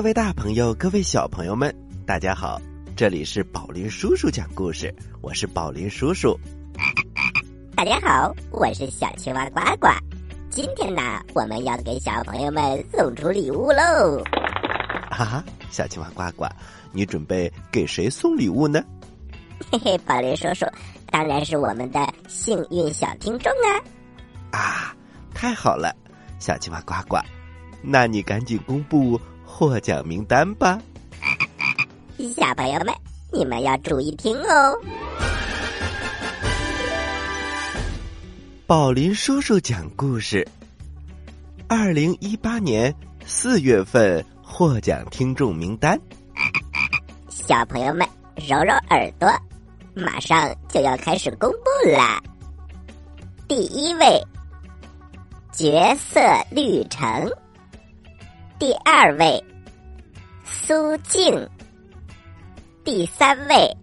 各位大朋友，各位小朋友们，大家好！这里是宝林叔叔讲故事，我是宝林叔叔。大家好，我是小青蛙呱呱。今天呢，我们要给小朋友们送出礼物喽！哈哈，小青蛙呱呱，你准备给谁送礼物呢？嘿嘿，宝林叔叔，当然是我们的幸运小听众啊！啊，太好了，小青蛙呱呱，那你赶紧公布。获奖名单吧，小朋友们，你们要注意听哦！宝林叔叔讲故事。二零一八年四月份获奖听众名单，小朋友们揉揉耳朵，马上就要开始公布啦！第一位，角色绿城。第二位，苏静。第三位，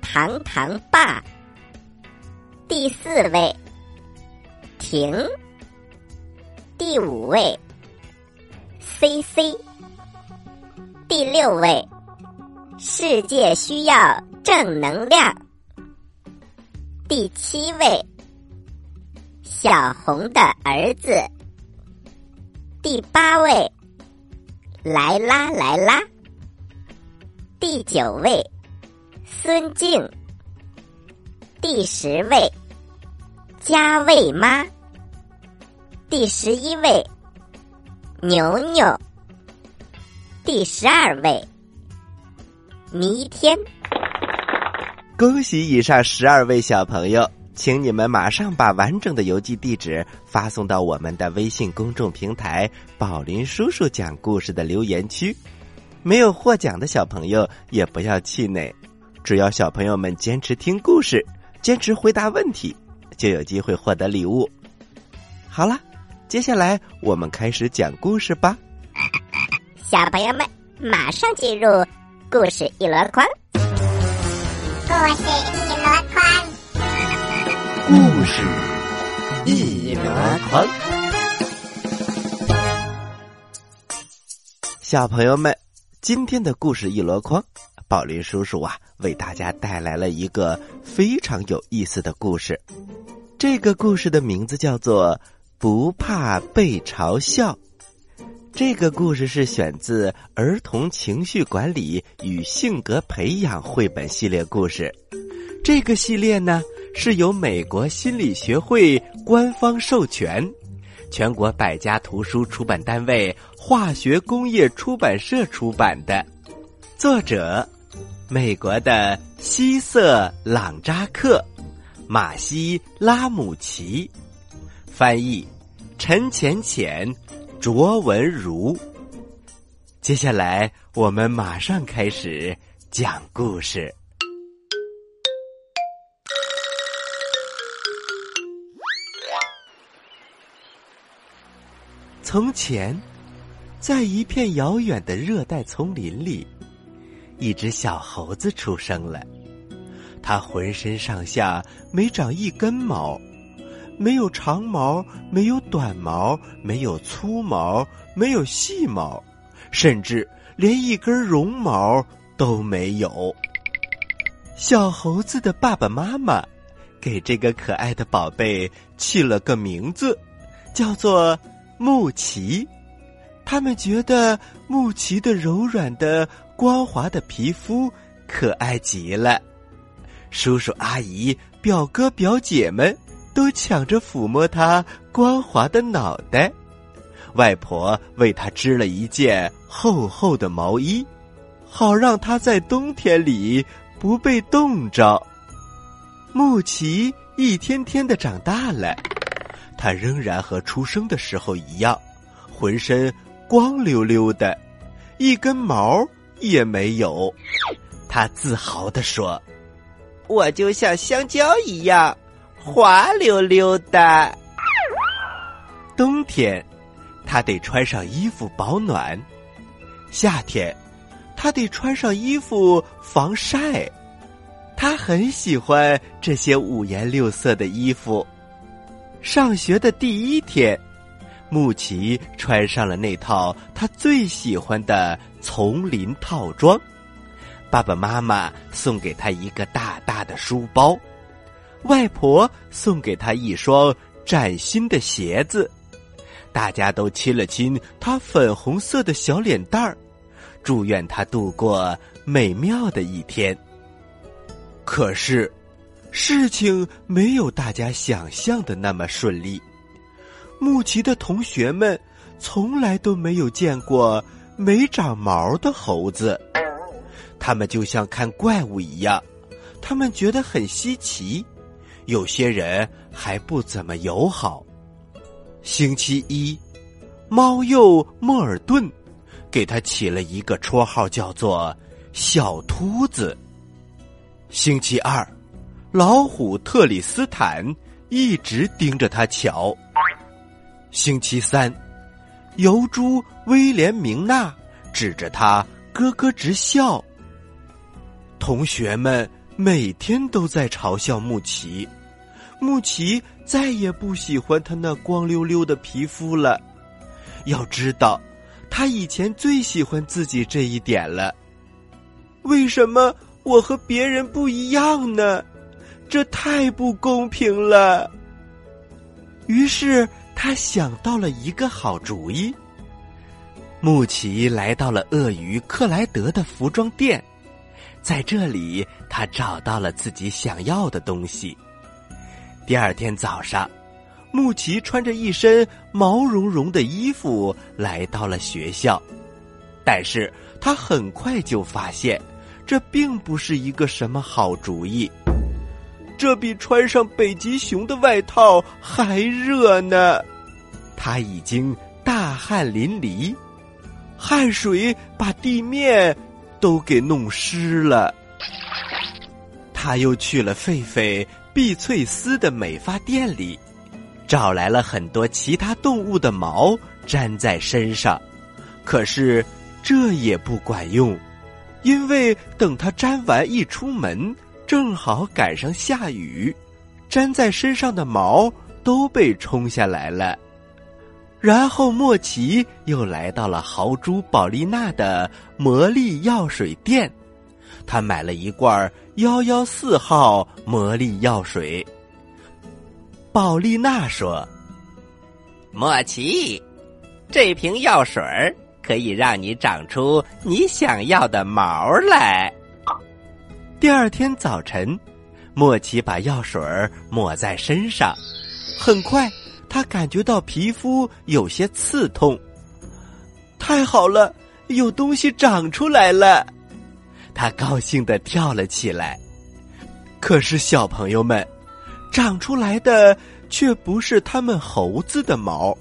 糖糖爸。第四位，婷。第五位，C C。第六位，世界需要正能量。第七位，小红的儿子。第八位。来啦来啦！第九位，孙静。第十位，佳卫妈。第十一位，牛牛。第十二位，弥天。恭喜以上十二位小朋友！请你们马上把完整的邮寄地址发送到我们的微信公众平台“宝林叔叔讲故事”的留言区。没有获奖的小朋友也不要气馁，只要小朋友们坚持听故事，坚持回答问题，就有机会获得礼物。好了，接下来我们开始讲故事吧。小朋友们，马上进入故事一箩筐。故事。故事一箩筐，小朋友们，今天的故事一箩筐，宝林叔叔啊，为大家带来了一个非常有意思的故事。这个故事的名字叫做《不怕被嘲笑》。这个故事是选自《儿童情绪管理与性格培养》绘本系列故事。这个系列呢？是由美国心理学会官方授权，全国百家图书出版单位化学工业出版社出版的。作者：美国的希瑟朗扎克、马西拉姆奇，翻译：陈浅浅、卓文如。接下来，我们马上开始讲故事。从前，在一片遥远的热带丛林里，一只小猴子出生了。它浑身上下没长一根毛，没有长毛，没有短毛，没有粗毛，没有细毛，甚至连一根绒毛都没有。小猴子的爸爸妈妈给这个可爱的宝贝起了个名字，叫做。木奇，他们觉得木奇的柔软的、光滑的皮肤可爱极了。叔叔阿姨、表哥表姐们都抢着抚摸它光滑的脑袋。外婆为他织了一件厚厚的毛衣，好让他在冬天里不被冻着。木奇一天天的长大了。他仍然和出生的时候一样，浑身光溜溜的，一根毛也没有。他自豪地说：“我就像香蕉一样滑溜溜的。”冬天，他得穿上衣服保暖；夏天，他得穿上衣服防晒。他很喜欢这些五颜六色的衣服。上学的第一天，木奇穿上了那套他最喜欢的丛林套装。爸爸妈妈送给他一个大大的书包，外婆送给他一双崭新的鞋子。大家都亲了亲他粉红色的小脸蛋儿，祝愿他度过美妙的一天。可是，事情没有大家想象的那么顺利。木奇的同学们从来都没有见过没长毛的猴子。他们就像看怪物一样，他们觉得很稀奇，有些人还不怎么友好。星期一，猫鼬莫尔顿给他起了一个绰号，叫做“小秃子”。星期二，老虎特里斯坦一直盯着他瞧。星期三，油猪威廉明娜指着他咯咯直笑。同学们每天都在嘲笑木奇，木奇再也不喜欢他那光溜溜的皮肤了。要知道，他以前最喜欢自己这一点了。为什么我和别人不一样呢？这太不公平了。于是他想到了一个好主意。木奇来到了鳄鱼克莱德的服装店。在这里，他找到了自己想要的东西。第二天早上，木奇穿着一身毛茸茸的衣服来到了学校，但是他很快就发现，这并不是一个什么好主意。这比穿上北极熊的外套还热呢！他已经大汗淋漓，汗水把地面。都给弄湿了。他又去了狒狒碧翠丝的美发店里，找来了很多其他动物的毛粘在身上，可是这也不管用，因为等他粘完一出门，正好赶上下雨，粘在身上的毛都被冲下来了。然后莫奇又来到了豪猪宝丽娜的魔力药水店，他买了一罐幺幺四号魔力药水。宝丽娜说：“莫奇，这瓶药水可以让你长出你想要的毛来。”第二天早晨，莫奇把药水抹在身上，很快。他感觉到皮肤有些刺痛，太好了，有东西长出来了，他高兴的跳了起来。可是小朋友们，长出来的却不是他们猴子的毛，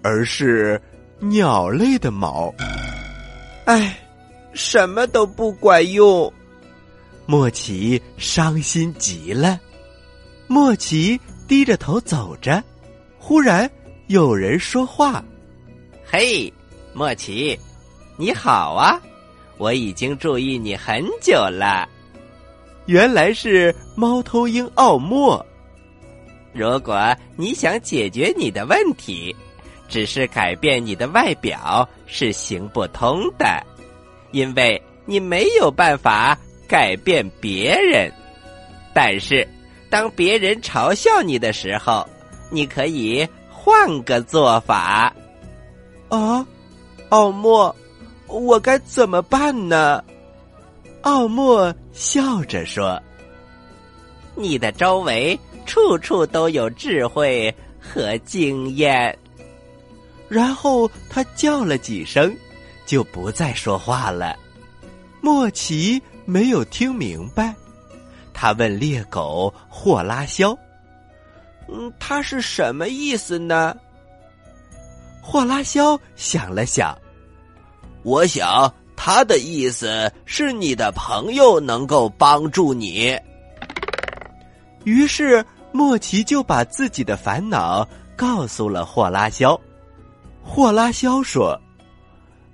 而是鸟类的毛。哎，什么都不管用，莫奇伤心极了。莫奇低着头走着。忽然有人说话：“嘿，莫奇，你好啊！我已经注意你很久了。原来是猫头鹰奥莫。如果你想解决你的问题，只是改变你的外表是行不通的，因为你没有办法改变别人。但是，当别人嘲笑你的时候。”你可以换个做法，啊，奥莫，我该怎么办呢？奥莫笑着说：“你的周围处处都有智慧和经验。”然后他叫了几声，就不再说话了。莫奇没有听明白，他问猎狗霍拉肖。嗯，他是什么意思呢？霍拉肖想了想，我想他的意思是你的朋友能够帮助你。于是莫奇就把自己的烦恼告诉了霍拉肖。霍拉肖说：“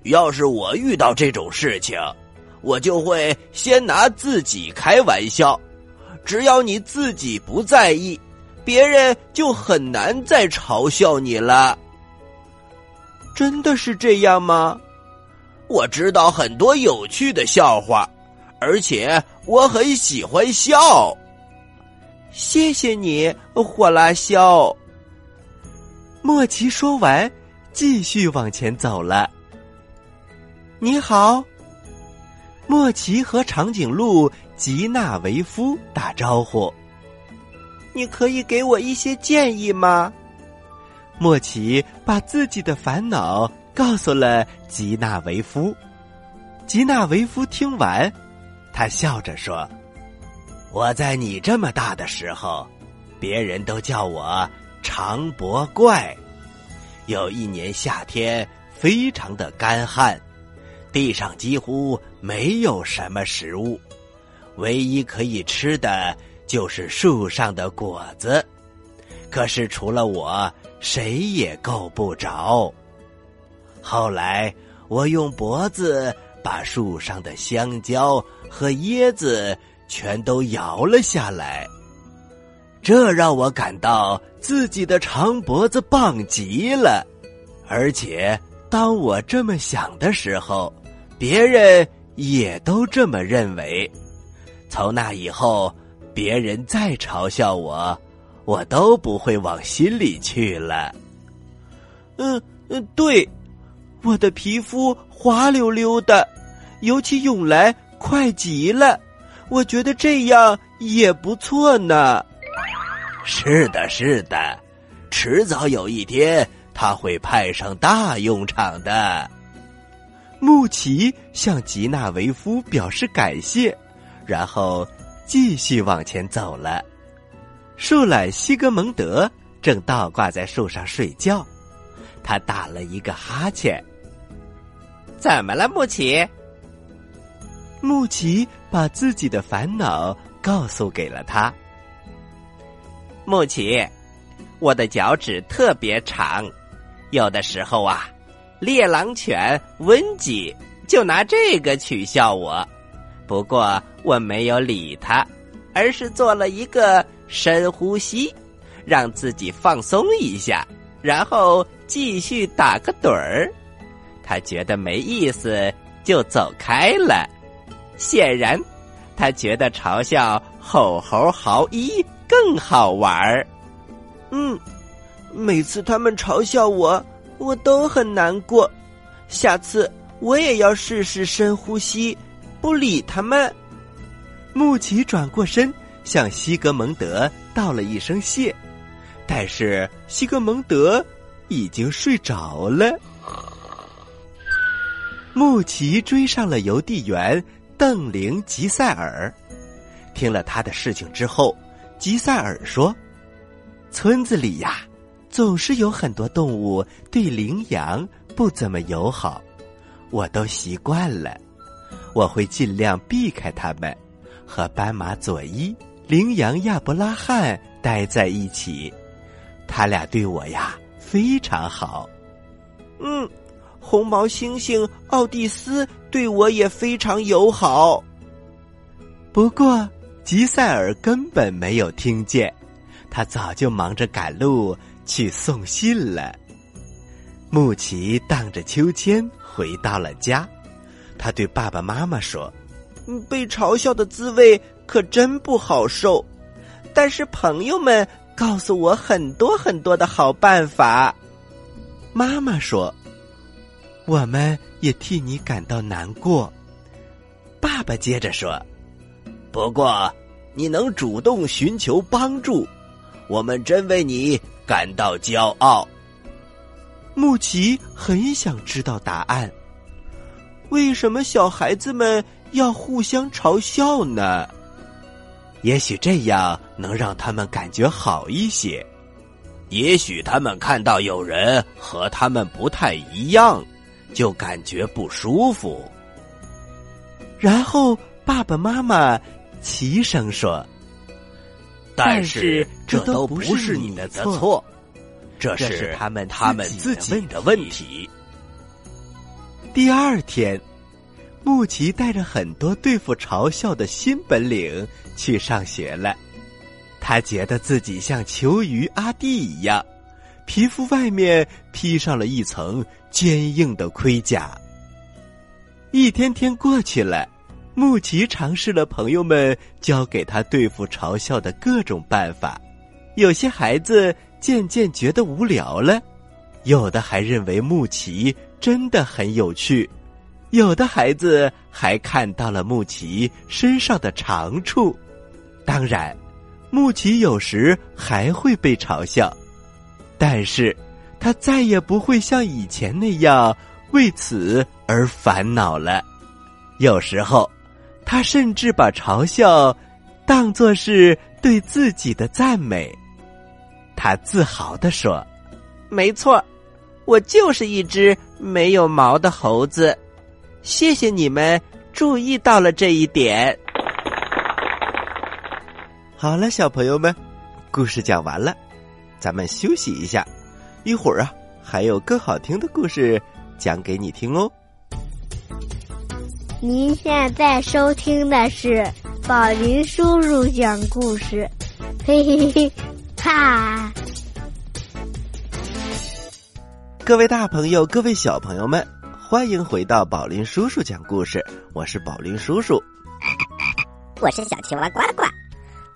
要是我遇到这种事情，我就会先拿自己开玩笑，只要你自己不在意。”别人就很难再嘲笑你了。真的是这样吗？我知道很多有趣的笑话，而且我很喜欢笑。谢谢你，火辣笑。莫奇说完，继续往前走了。你好，莫奇和长颈鹿吉纳维夫打招呼。你可以给我一些建议吗？莫奇把自己的烦恼告诉了吉纳维夫。吉纳维夫听完，他笑着说：“我在你这么大的时候，别人都叫我长脖怪。有一年夏天非常的干旱，地上几乎没有什么食物，唯一可以吃的就是树上的果子。可是除了我。”谁也够不着。后来，我用脖子把树上的香蕉和椰子全都摇了下来，这让我感到自己的长脖子棒极了。而且，当我这么想的时候，别人也都这么认为。从那以后，别人再嘲笑我。我都不会往心里去了。嗯嗯，对，我的皮肤滑溜溜的，游起泳来快极了。我觉得这样也不错呢。是的，是的，迟早有一天他会派上大用场的。穆奇向吉纳维夫表示感谢，然后继续往前走了。树懒西格蒙德正倒挂在树上睡觉，他打了一个哈欠。怎么了，穆奇？穆奇把自己的烦恼告诉给了他。穆奇，我的脚趾特别长，有的时候啊，猎狼犬温吉就拿这个取笑我，不过我没有理他，而是做了一个。深呼吸，让自己放松一下，然后继续打个盹儿。他觉得没意思，就走开了。显然，他觉得嘲笑吼猴豪一更好玩儿。嗯，每次他们嘲笑我，我都很难过。下次我也要试试深呼吸，不理他们。穆奇转过身。向西格蒙德道了一声谢，但是西格蒙德已经睡着了。穆奇追上了邮递员邓灵吉塞尔，听了他的事情之后，吉塞尔说：“村子里呀，总是有很多动物对羚羊不怎么友好，我都习惯了，我会尽量避开他们，和斑马佐伊。”羚羊亚伯拉罕待在一起，他俩对我呀非常好。嗯，红毛猩猩奥蒂斯对我也非常友好。不过吉塞尔根本没有听见，他早就忙着赶路去送信了。穆奇荡着秋千回到了家，他对爸爸妈妈说：“被嘲笑的滋味。”可真不好受，但是朋友们告诉我很多很多的好办法。妈妈说：“我们也替你感到难过。”爸爸接着说：“不过你能主动寻求帮助，我们真为你感到骄傲。”穆奇很想知道答案：为什么小孩子们要互相嘲笑呢？也许这样能让他们感觉好一些，也许他们看到有人和他们不太一样，就感觉不舒服。然后爸爸妈妈齐声说：“但是这都不是你的错，这是他们他们自己的问题。”第二天。穆奇带着很多对付嘲笑的新本领去上学了，他觉得自己像球鱼阿弟一样，皮肤外面披上了一层坚硬的盔甲。一天天过去了，木奇尝试了朋友们教给他对付嘲笑的各种办法。有些孩子渐渐觉得无聊了，有的还认为木奇真的很有趣，有的孩子还看到了木奇身上的长处。当然，木奇有时还会被嘲笑，但是他再也不会像以前那样为此而烦恼了。有时候，他甚至把嘲笑当作是对自己的赞美。他自豪地说：“没错，我就是一只没有毛的猴子。谢谢你们注意到了这一点。”好了，小朋友们，故事讲完了，咱们休息一下，一会儿啊，还有更好听的故事讲给你听哦。您现在收听的是宝林叔叔讲故事，嘿嘿嘿。哈！各位大朋友，各位小朋友们，欢迎回到宝林叔叔讲故事。我是宝林叔叔，我是小青蛙呱呱。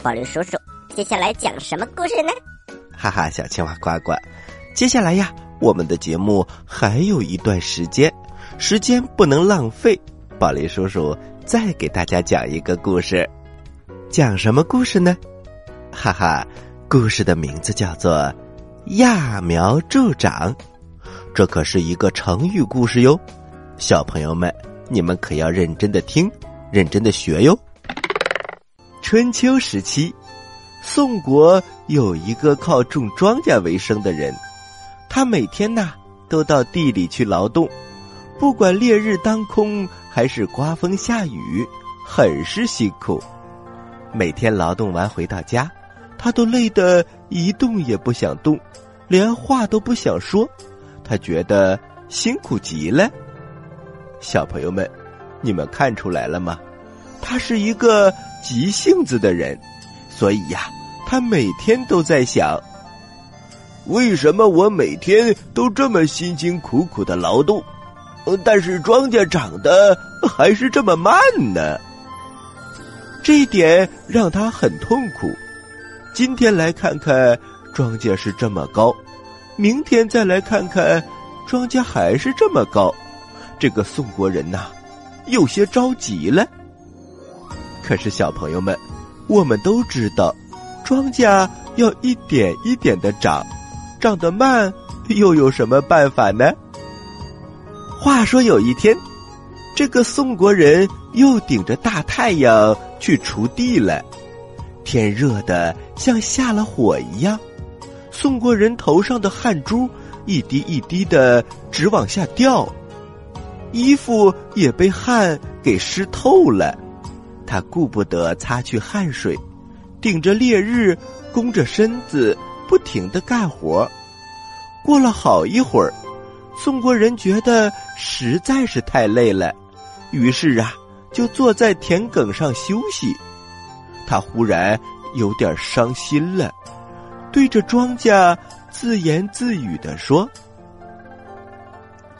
宝林叔叔，接下来讲什么故事呢？哈哈，小青蛙呱呱，接下来呀，我们的节目还有一段时间，时间不能浪费。宝林叔叔再给大家讲一个故事，讲什么故事呢？哈哈。故事的名字叫做“揠苗助长”，这可是一个成语故事哟。小朋友们，你们可要认真的听，认真的学哟。春秋时期，宋国有一个靠种庄稼为生的人，他每天呐都到地里去劳动，不管烈日当空还是刮风下雨，很是辛苦。每天劳动完回到家。他都累得一动也不想动，连话都不想说，他觉得辛苦极了。小朋友们，你们看出来了吗？他是一个急性子的人，所以呀，他每天都在想：为什么我每天都这么辛辛苦苦的劳动，但是庄稼长得还是这么慢呢？这一点让他很痛苦。今天来看看庄稼是这么高，明天再来看看庄稼还是这么高，这个宋国人呐，有些着急了。可是小朋友们，我们都知道，庄稼要一点一点的长，长得慢又有什么办法呢？话说有一天，这个宋国人又顶着大太阳去锄地了。天热的像下了火一样，宋国人头上的汗珠一滴一滴的直往下掉，衣服也被汗给湿透了。他顾不得擦去汗水，顶着烈日，弓着身子，不停的干活。过了好一会儿，宋国人觉得实在是太累了，于是啊，就坐在田埂上休息。他忽然有点伤心了，对着庄稼自言自语的说：“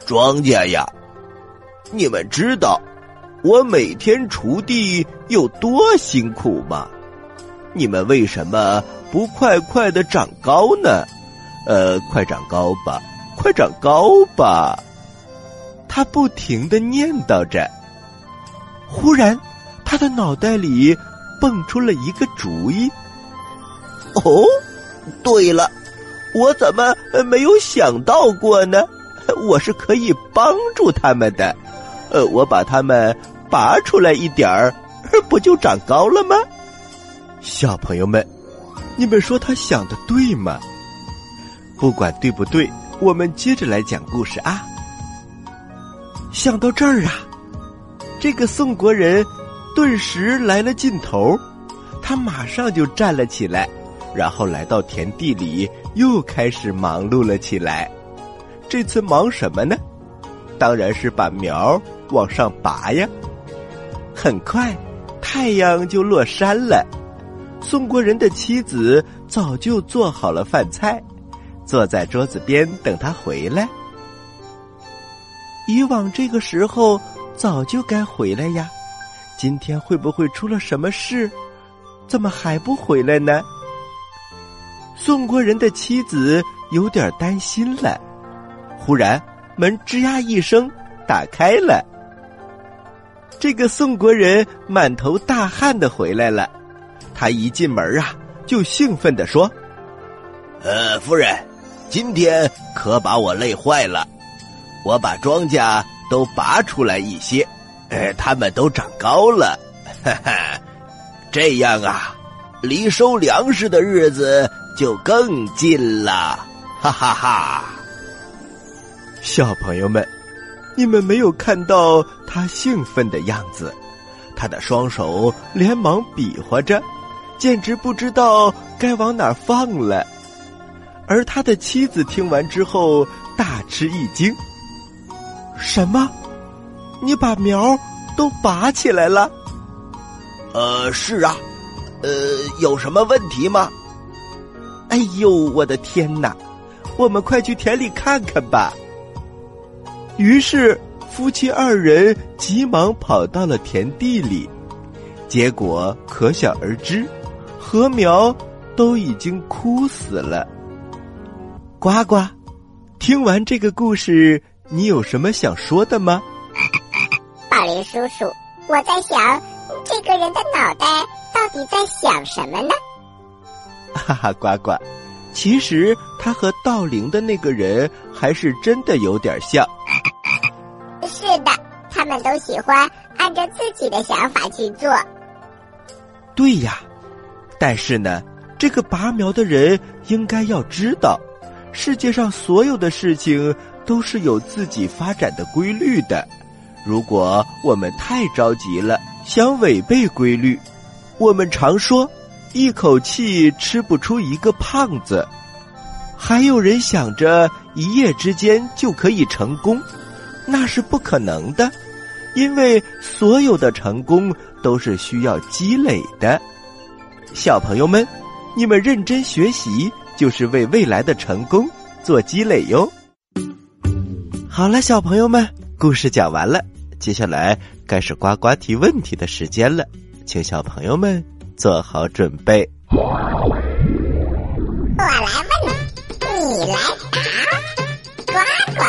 庄稼呀，你们知道我每天锄地有多辛苦吗？你们为什么不快快的长高呢？呃，快长高吧，快长高吧！”他不停的念叨着。忽然，他的脑袋里。蹦出了一个主意。哦，对了，我怎么没有想到过呢？我是可以帮助他们的。呃，我把它们拔出来一点儿，不就长高了吗？小朋友们，你们说他想的对吗？不管对不对，我们接着来讲故事啊。想到这儿啊，这个宋国人。顿时来了劲头，他马上就站了起来，然后来到田地里，又开始忙碌了起来。这次忙什么呢？当然是把苗往上拔呀。很快，太阳就落山了。宋国人的妻子早就做好了饭菜，坐在桌子边等他回来。以往这个时候早就该回来呀，今天会不会出了什么事？怎么还不回来呢？宋国人的妻子有点担心了。忽然，门吱呀一声打开了。这个宋国人满头大汗的回来了。他一进门啊，就兴奋的说：“呃，夫人，今天可把我累坏了。我把庄稼都拔出来一些，呃，它们都长高了。哈哈，这样啊，离收粮食的日子就更近了。哈哈哈！小朋友们，你们没有看到他兴奋的样子？他的双手连忙比划着。”简直不知道该往哪放了，而他的妻子听完之后大吃一惊：“什么？你把苗都拔起来了？”“呃，是啊，呃，有什么问题吗？”“哎呦，我的天哪！我们快去田里看看吧。”于是夫妻二人急忙跑到了田地里，结果可想而知。禾苗都已经枯死了。呱呱，听完这个故事，你有什么想说的吗？宝林叔叔，我在想，这个人的脑袋到底在想什么呢？哈哈，呱呱，其实他和道灵的那个人还是真的有点像。是的，他们都喜欢按照自己的想法去做。对呀。但是呢，这个拔苗的人应该要知道，世界上所有的事情都是有自己发展的规律的。如果我们太着急了，想违背规律，我们常说一口气吃不出一个胖子。还有人想着一夜之间就可以成功，那是不可能的，因为所有的成功都是需要积累的。小朋友们，你们认真学习，就是为未来的成功做积累哟。好了，小朋友们，故事讲完了，接下来该是呱呱提问题的时间了，请小朋友们做好准备。我来问，你来答，呱呱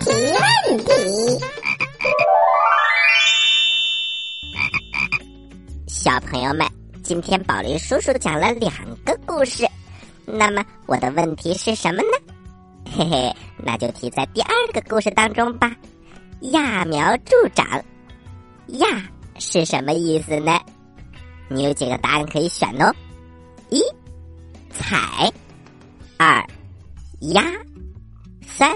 提问题。小朋友们。今天宝林叔叔讲了两个故事，那么我的问题是什么呢？嘿嘿，那就提在第二个故事当中吧。揠苗助长，揠是什么意思呢？你有几个答案可以选哦：一采，二压，三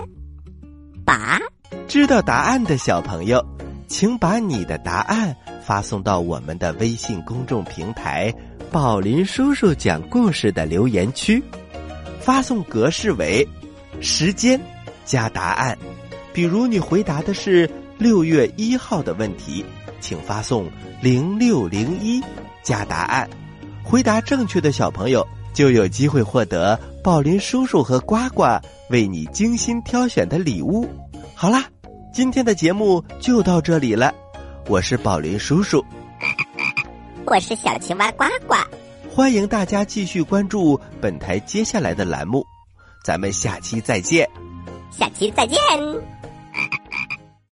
拔。知道答案的小朋友，请把你的答案。发送到我们的微信公众平台“宝林叔叔讲故事”的留言区，发送格式为时间加答案。比如你回答的是六月一号的问题，请发送零六零一加答案。回答正确的小朋友就有机会获得宝林叔叔和呱呱为你精心挑选的礼物。好啦，今天的节目就到这里了。我是宝林叔叔，我是小青蛙呱呱，欢迎大家继续关注本台接下来的栏目，咱们下期再见，下期再见。